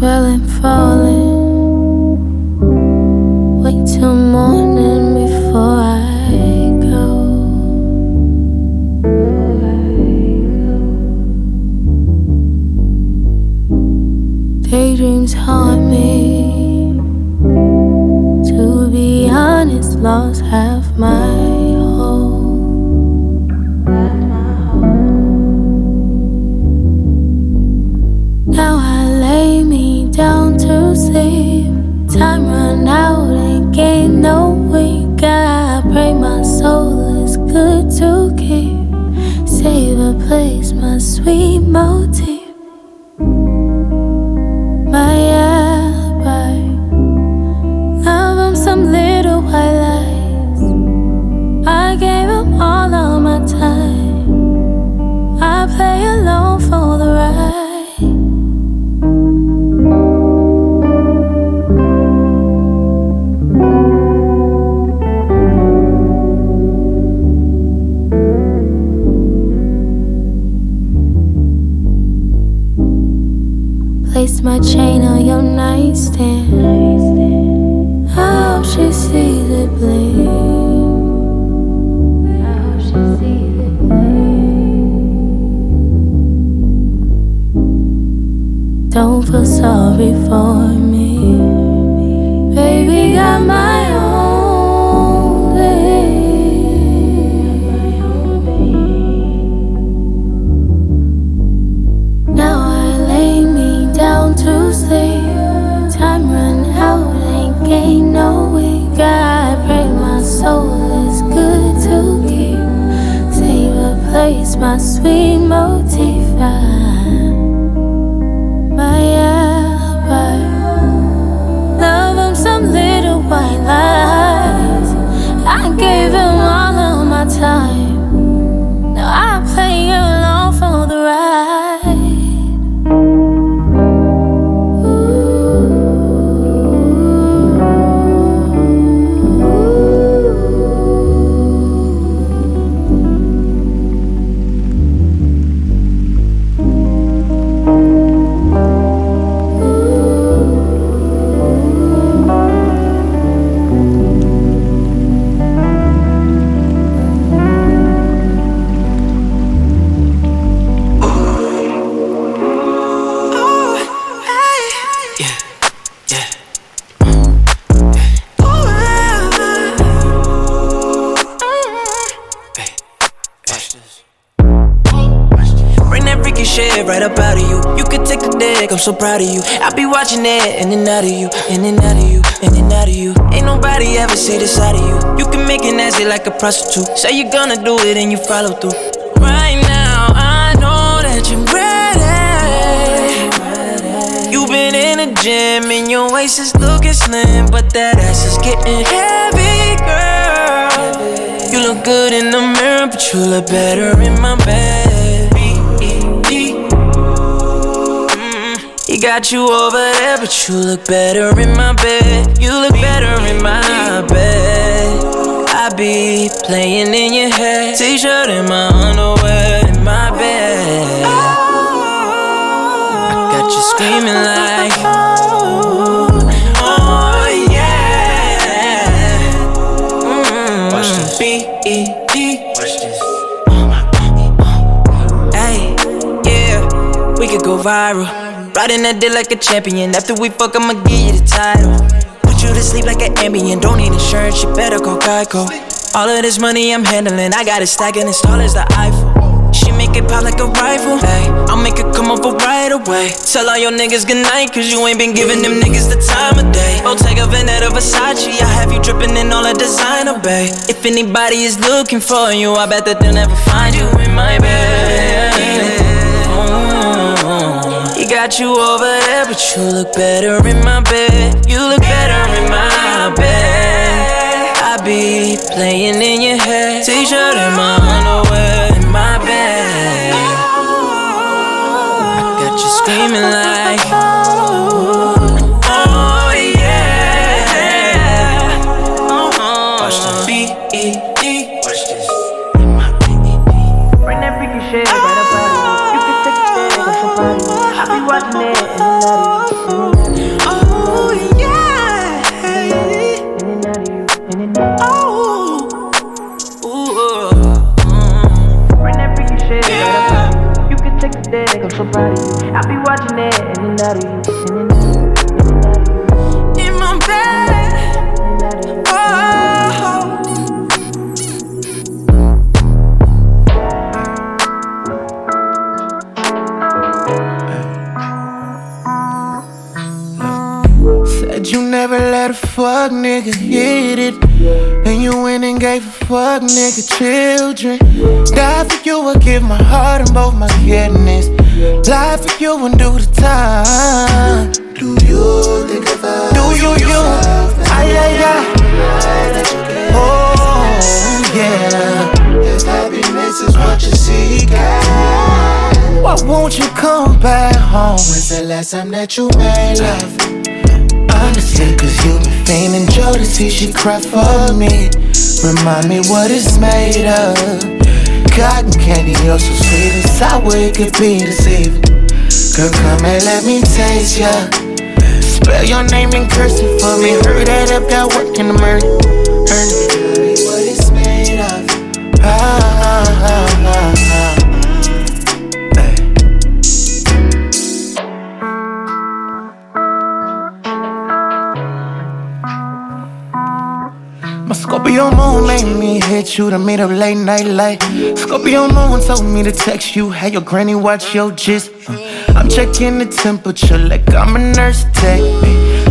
Love, I'm so proud of you. I be watching it in and out of you, in and out of you, in and out of you. Ain't nobody ever see the side of you. You can make it nasty like a prostitute. Say you're gonna do it and you follow through. Right now, I know that you're ready. You've been in the gym and your waist is looking slim, but that ass is getting heavy, girl. You look good in the mirror, but you look better in my bed. Got you over there, but you look better in my bed. You look better in my bed. I be playing in your head. T-shirt and my underwear in my bed. I got you screaming like, oh yeah. Mm-hmm. Watch this. B-E-D. Watch this. Hey, yeah, we could go viral. Riding that dick like a champion. After we fuck, I'ma give you the title. Put you to sleep like an Ambien. Don't need insurance, you better call Geico. All of this money I'm handling, I got it stacking as tall as the Eiffel. She make it pop like a rifle. Hey, I'll make it come over right away. Tell all your niggas goodnight, cause you ain't been giving them niggas the time of day. Oh, Bottega Veneta Versace, I have you dripping in all the designer, babe. If anybody is looking for you, I bet that they'll never find you in my bed. Got you over there, but you look better in my bed. You look better in my bed. I be playing in your head. T-shirt and my underwear in my bed. I got you screaming like, fuck nigga children. Die for you, I give my heart and both my kidneys. Lie for you and do the time. Do you think of us? Do you, you? Ay, ay, ay. Oh, yeah. If happiness is what you seek, why won't you come back home? When's the last time that you made love? Honestly, cause you been feigning jealousy, she cry for me. Remind me what it's made of. Cotton candy, you're so sweet and sour, it could be deceiving. Girl, come and let me taste ya. Spell your name and curse it for me. Hurry that up, got work in the morning. Scorpio moon made me hit you to meet up late night light. Scorpio moon told me to text you, have your granny watch your gist. Uh, I'm checking the temperature like I'm a nurse tech.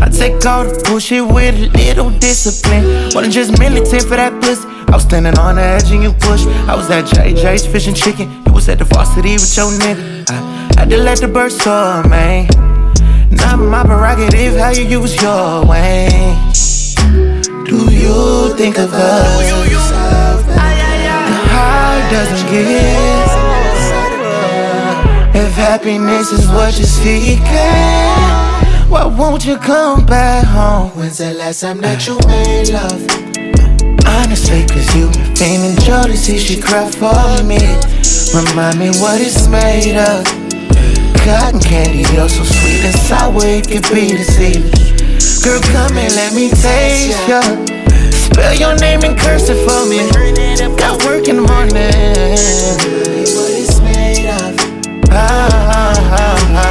I take all the bullshit with a little discipline. Wasn't just militant for that pussy. I was standing on the edge and you push. I was at JJ's fishing chicken. You was at the varsity with your nigga. I had to let the bird soar, man. Not my prerogative how you use your way. You think of us? The heart doesn't give. If happiness is what you're seeking, why won't you come back home? When's the last time that you made love? Honestly, cause you been feigning jealousy, she cry for me. Remind me what it's made of. Cotton candy, you're so sweet and sour, it could be deceiving. Girl, come and let me taste ya. Spell your name and curse it for me. Got work in the morning. What it's made of. Ah, ah, ah, ah,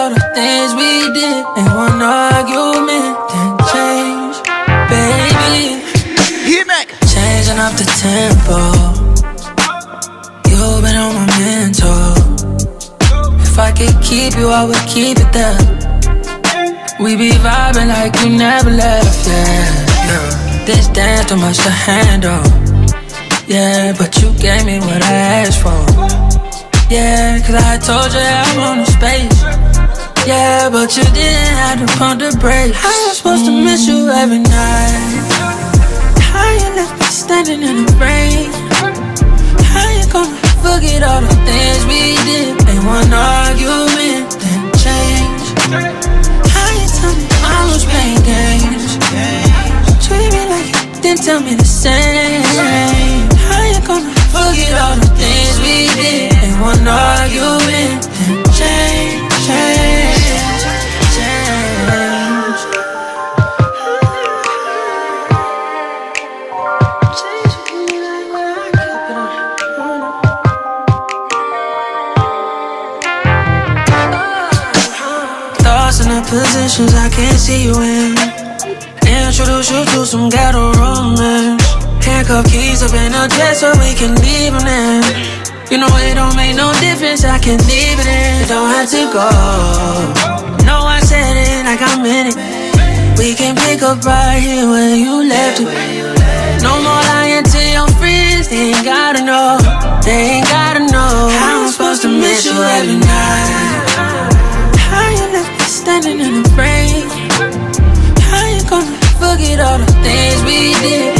all the things we did in one argument and change, baby? Changing up the tempo. You've been on my mental. If I could keep you, I would keep it there. We be vibing like you never left, yeah. yeah. This dance too much to handle. Yeah, but you gave me what I asked for. Yeah, cause I told you I want a space. Yeah, but you didn't have to pump the brakes. How you supposed to miss you every night? How you left me standing in the rain? How you gonna forget all the things we did in one argument then change? How you tell me I was playing games? Treat me like you didn't tell me the same. How you gonna forget all the things we did in one argument change, change, positions I can't see you in. Introduce you to some ghetto romance. Handcuff keys up in a dress so we can leave them in. You know it don't make no difference, I can leave it in. You Don't have to go. No, I said it like I meant it. We can pick up right here where you left it. No more lying to your friends, they ain't gotta know. They ain't gotta know. How I'm supposed to miss you every night. Standing in the rain? How you gonna forget all the things we did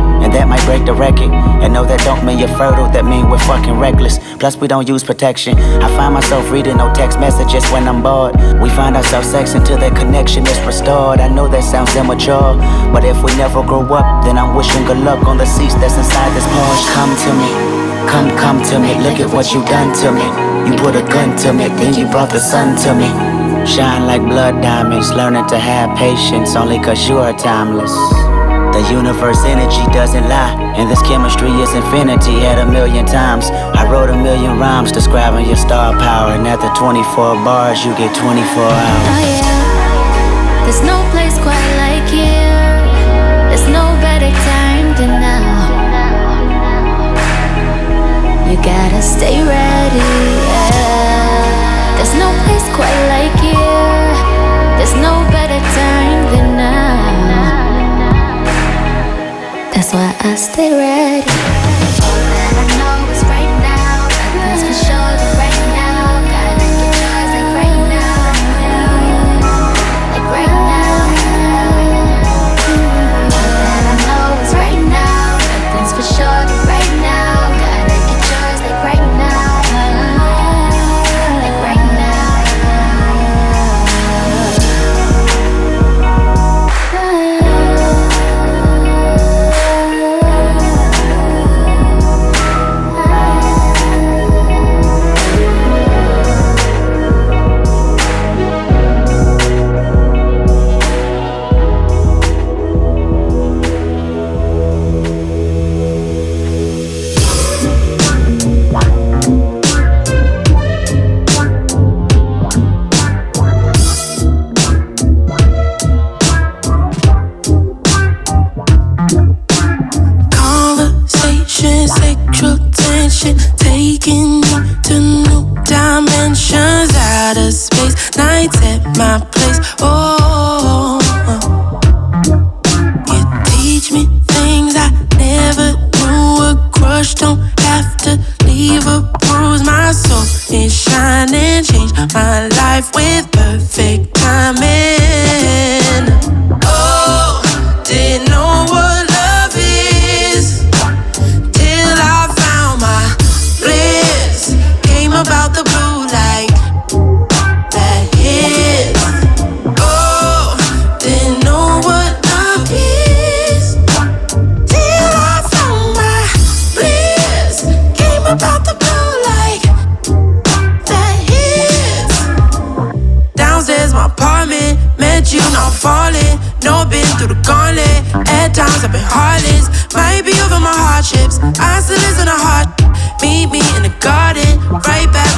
That might break the record. And no, that don't mean you're fertile, that mean we're fucking reckless. Plus, we don't use protection. I find myself reading no text messages when I'm bored. We find ourselves sex until that connection is restored. I know that sounds immature, but if we never grow up, then I'm wishing good luck on the seats that's inside this Porsche. Come to me. Come, come to me, look at what you done to me. You put a gun to me, then you brought the sun to me. Shine like blood diamonds, learning to have patience only cause you are timeless. The universe energy doesn't lie, and this chemistry is infinity at a million times. I wrote a million rhymes describing your star power, and after 24 bars, you get 24 hours. Oh, yeah. There's no place quite like here, there's no better time than now. You gotta stay ready. Yeah. There's no place quite like here. There's no better I stay ready. I still listen to heart. Meet me in the garden. Right back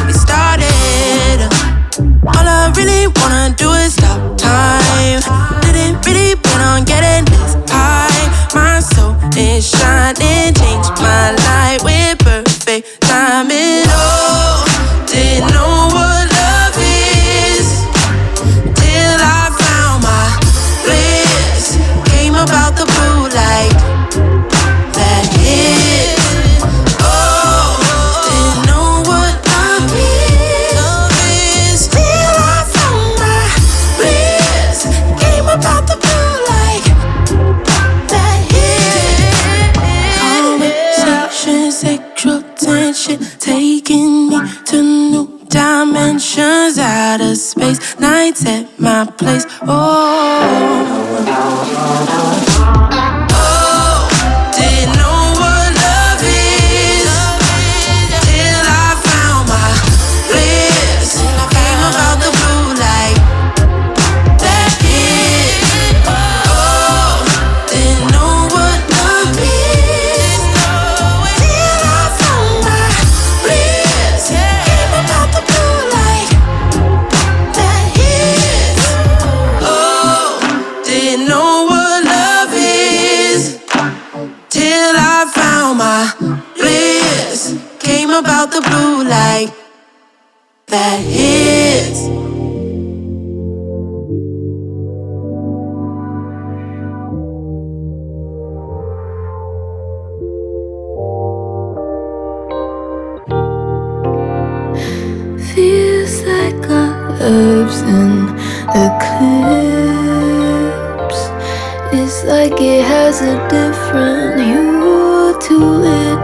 like it has a different hue to it.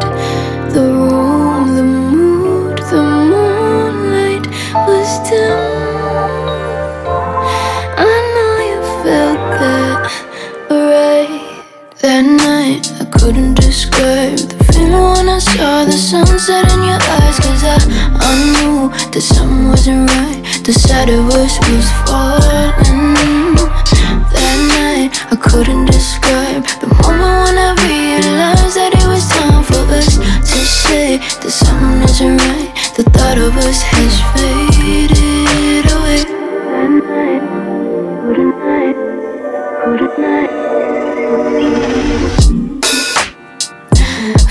The room, the mood, the moonlight was dim. I know you felt that right that night. I couldn't describe the feeling when I saw the sunset in your eyes. Cause I, I knew that something wasn't right. The side of us was falling. I couldn't describe the moment when I realized that it was time for us to say that something isn't right. The thought of us has faded away.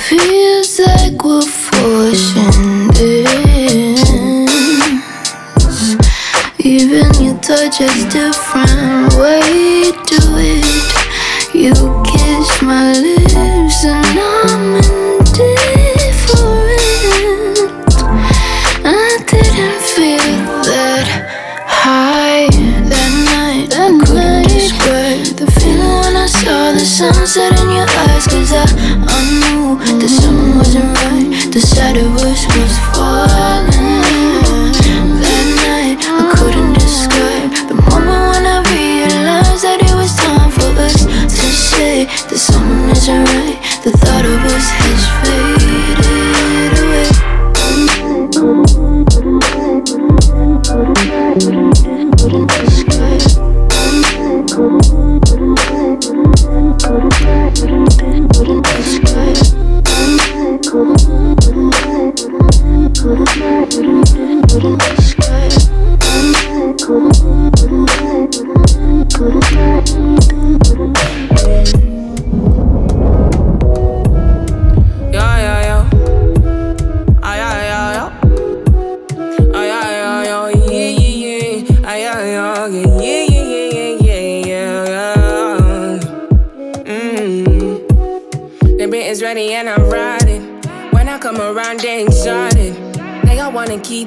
Feels like we're forcing this. Even your touch is different. Way to it. The side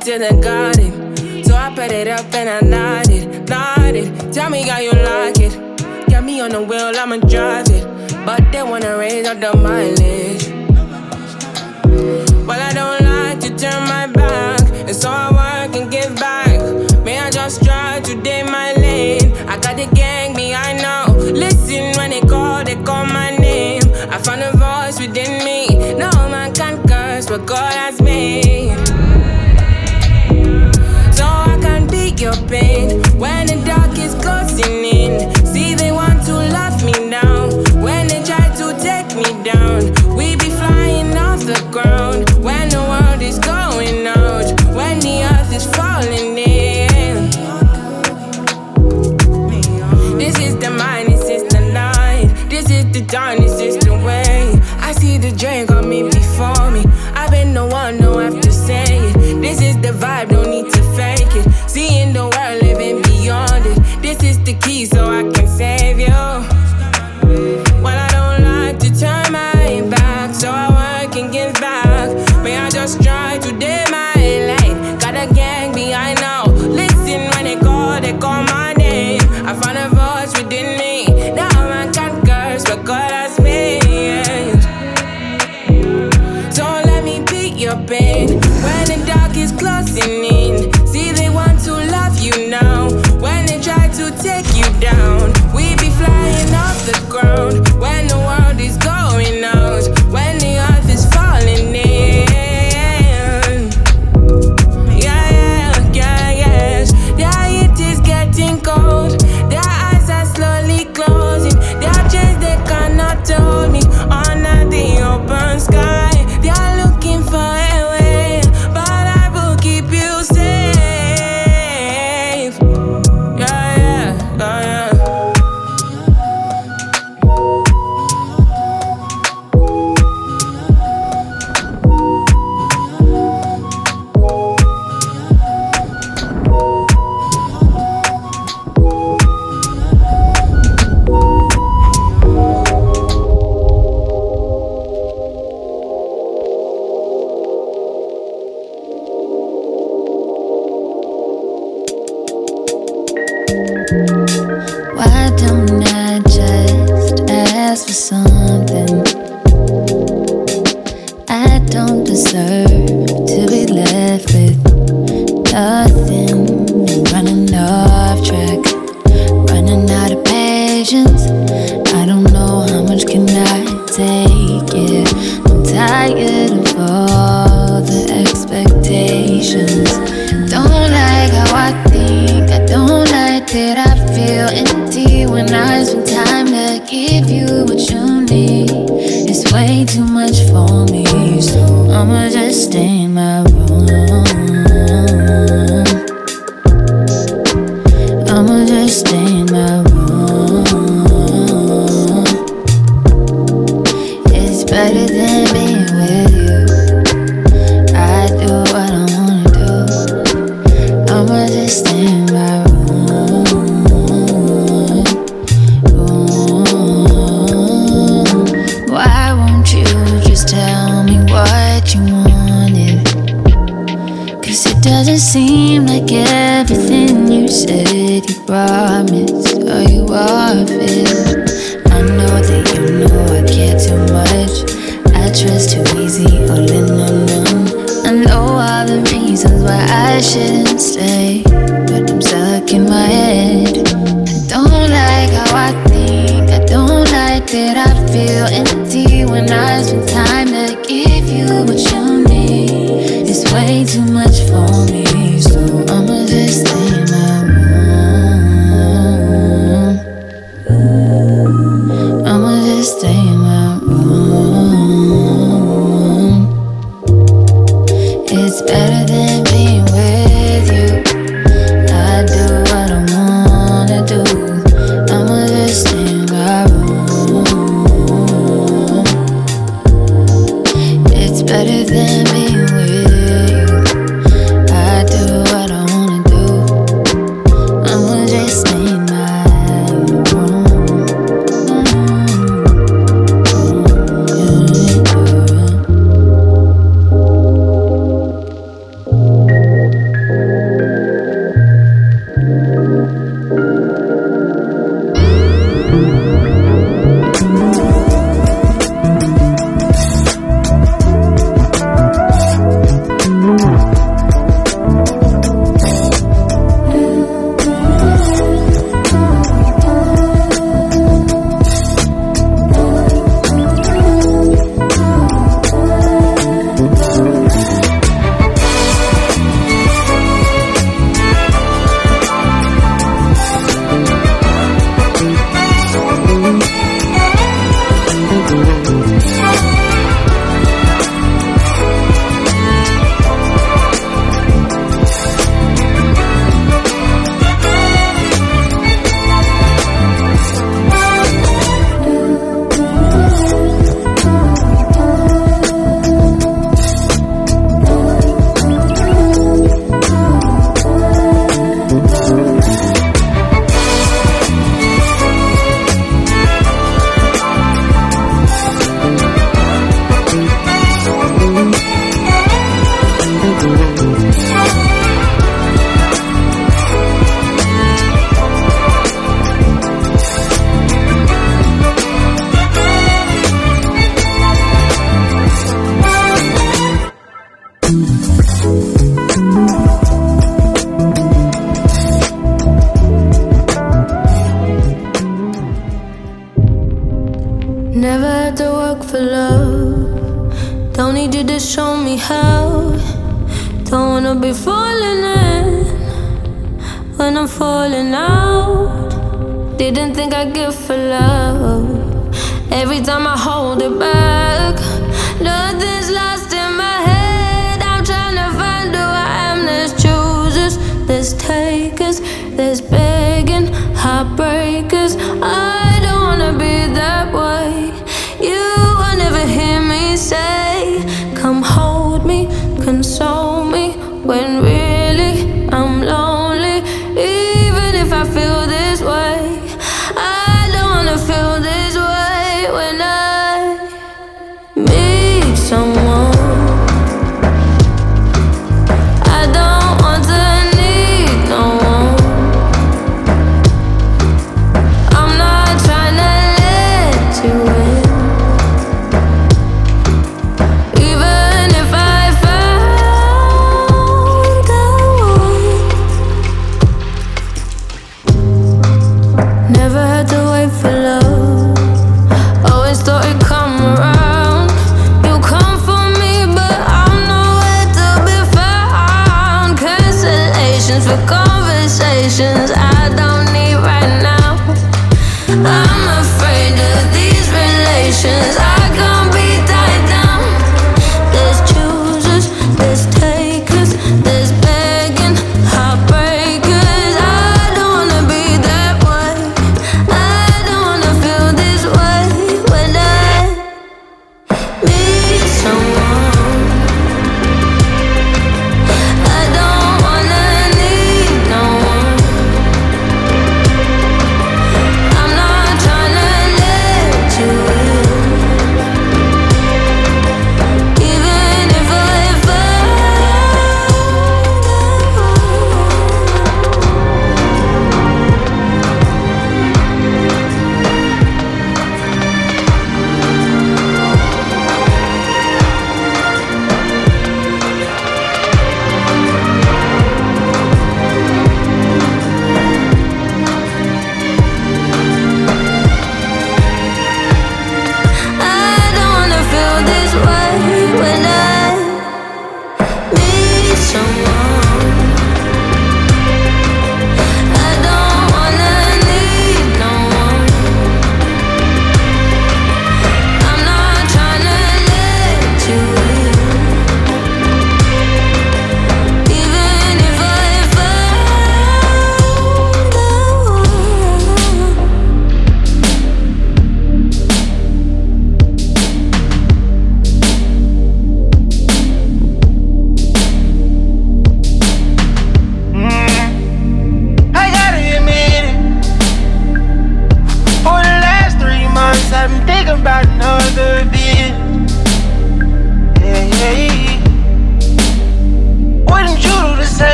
to the garden. So I put it up and I nodded, nodded. Tell me how you like it. Got me on the wheel, I'ma drive it. But they wanna raise up the mileage. Well, I don't like to turn my back, and so I work and give back. May I just try to day my lane?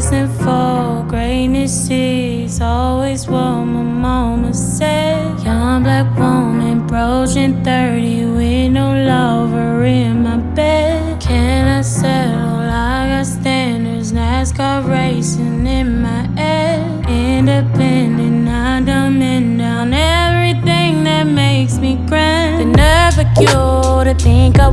Destined for greatness is always what my mama said. Young black woman, approaching 30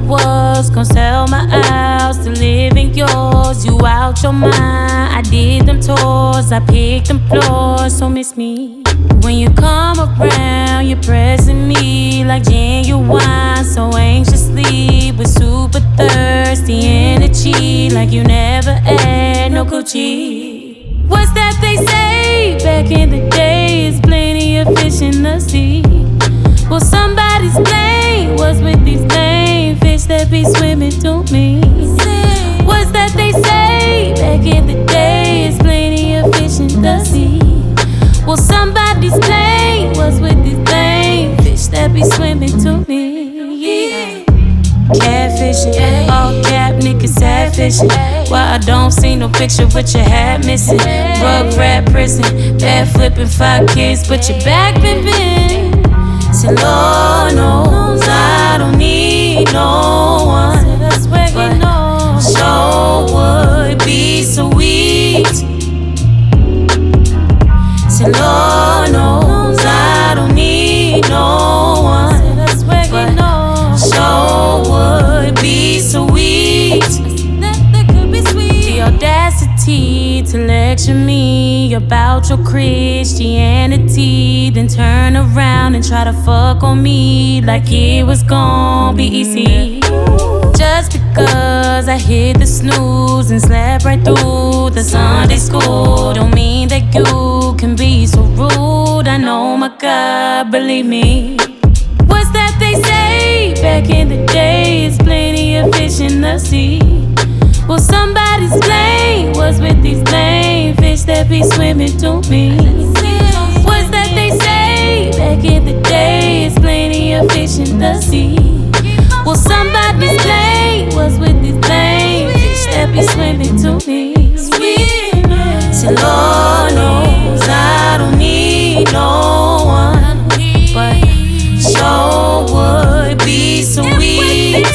was gonna sell my house to live in yours. You out your mind. I did them tours, I picked them floors, so miss me. When you come around, you're pressing me like genuine, so anxiously with super thirsty energy, like you never had no Gucci. What's that they say back in the days? Plenty of fish in the sea. Well, somebody's plane was with these that be swimming to me. What's that they say back in the days? Plenty of fish in the sea. Well, somebody's plane was with these lame fish that be swimming to me. Yeah. Catfishing, all cap niggas sad fishing. Why I don't see no picture with your hat missing? Rug rat prison, bad flipping five kids, but your back been bent. Say, Lord knows I don't need no one. But sure would be sweet. Say, Lord knows I don't need no one. But sure would be sweet. The audacity to lecture me about your Christianity, then turn around and try to fuck on me like it was gonna be easy. Just because I hit the snooze and slept right through the Sunday school, don't mean that you can be so rude. I know my God, believe me. What's that they say back in the days? Plenty of fish in the sea. Well, somebody's plane was with these lame fish that be swimming to me. Plenty of fish in the sea. Well, somebody's plane was with these fish that be swimming to me. Say, Lord knows I don't need no one, but sure would be sweet.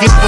You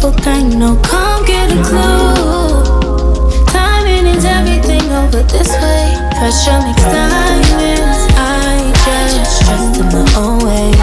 simple thing, no come get a clue. Timing is everything over this way. Pressure makes diamonds. I just trust in my own way.